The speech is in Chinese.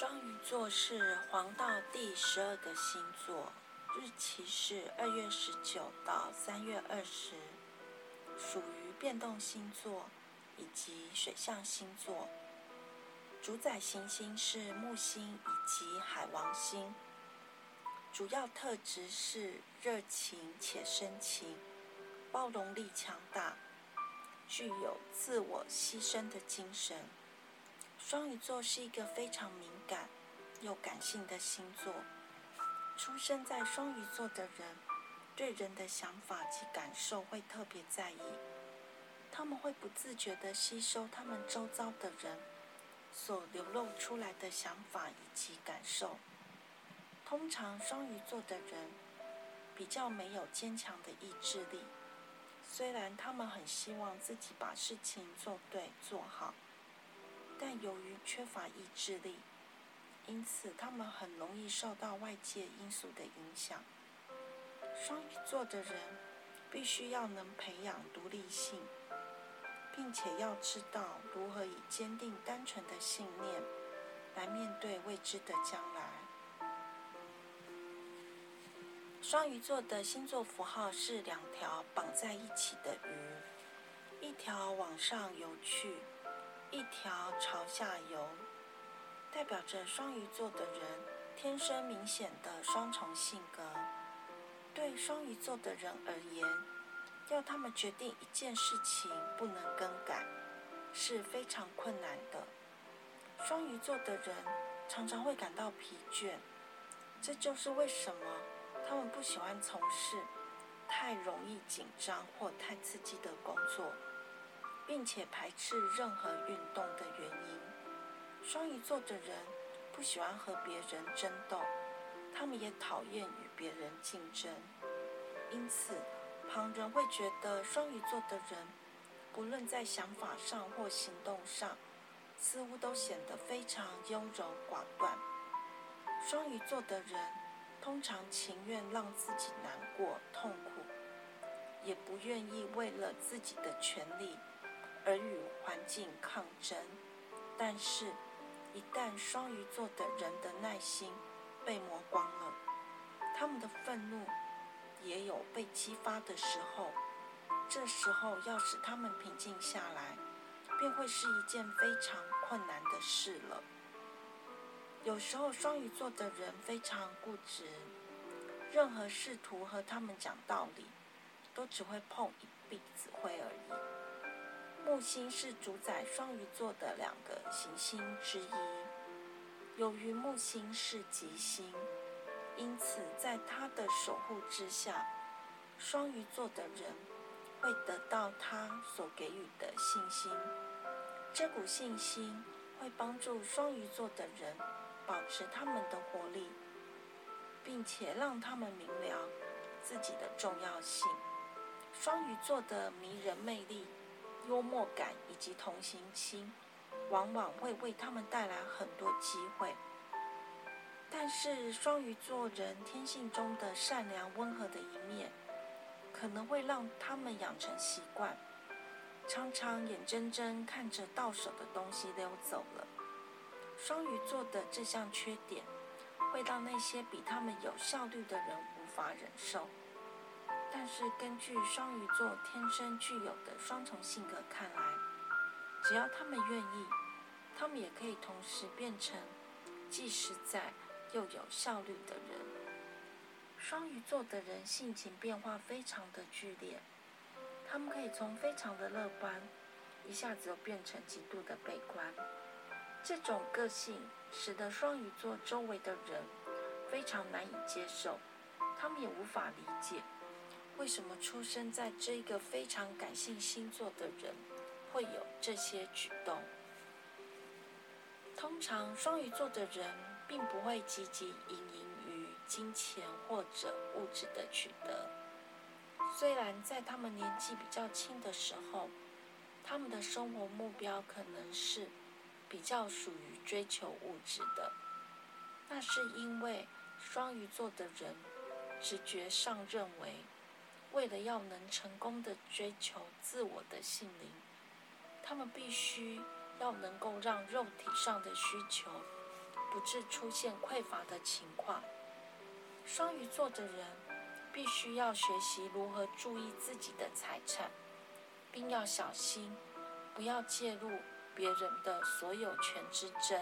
双鱼座是黄道第十二个星座，日期是二月十九到三月二十，属于变动星座以及水象星座。主宰行星是木星以及海王星。主要特质是热情且深情，包容力强大，具有自我牺牲的精神。双鱼座是一个非常敏感又感性的星座。出生在双鱼座的人，对人的想法及感受会特别在意。他们会不自觉地吸收他们周遭的人所流露出来的想法以及感受。通常，双鱼座的人比较没有坚强的意志力。虽然他们很希望自己把事情做对做好。由于缺乏意志力，因此他们很容易受到外界因素的影响。双鱼座的人必须要能培养独立性，并且要知道如何以坚定单纯的信念来面对未知的将来。双鱼座的星座符号是两条绑在一起的鱼，一条往上游去。一条朝下游，代表着双鱼座的人天生明显的双重性格。对双鱼座的人而言，要他们决定一件事情不能更改，是非常困难的。双鱼座的人常常会感到疲倦，这就是为什么他们不喜欢从事太容易紧张或太刺激的工作。并且排斥任何运动的原因。双鱼座的人不喜欢和别人争斗，他们也讨厌与别人竞争。因此，旁人会觉得双鱼座的人，不论在想法上或行动上，似乎都显得非常优柔寡断。双鱼座的人通常情愿让自己难过、痛苦，也不愿意为了自己的权利。而与环境抗争，但是，一旦双鱼座的人的耐心被磨光了，他们的愤怒也有被激发的时候，这时候要使他们平静下来，便会是一件非常困难的事了。有时候，双鱼座的人非常固执，任何试图和他们讲道理，都只会碰一鼻子灰而已。木星是主宰双鱼座的两个行星之一。由于木星是吉星，因此在他的守护之下，双鱼座的人会得到他所给予的信心。这股信心会帮助双鱼座的人保持他们的活力，并且让他们明了自己的重要性。双鱼座的迷人魅力。幽默感以及同情心，往往会为他们带来很多机会。但是双鱼座人天性中的善良温和的一面，可能会让他们养成习惯，常常眼睁睁看着到手的东西溜走了。双鱼座的这项缺点，会让那些比他们有效率的人无法忍受。但是，根据双鱼座天生具有的双重性格看来，只要他们愿意，他们也可以同时变成既实在又有效率的人。双鱼座的人性情变化非常的剧烈，他们可以从非常的乐观，一下子又变成极度的悲观。这种个性使得双鱼座周围的人非常难以接受，他们也无法理解。为什么出生在这个非常感性星座的人会有这些举动？通常双鱼座的人并不会汲汲营营于金钱或者物质的取得。虽然在他们年纪比较轻的时候，他们的生活目标可能是比较属于追求物质的，那是因为双鱼座的人直觉上认为。为了要能成功的追求自我的心灵，他们必须要能够让肉体上的需求不致出现匮乏的情况。双鱼座的人必须要学习如何注意自己的财产，并要小心，不要介入别人的所有权之争。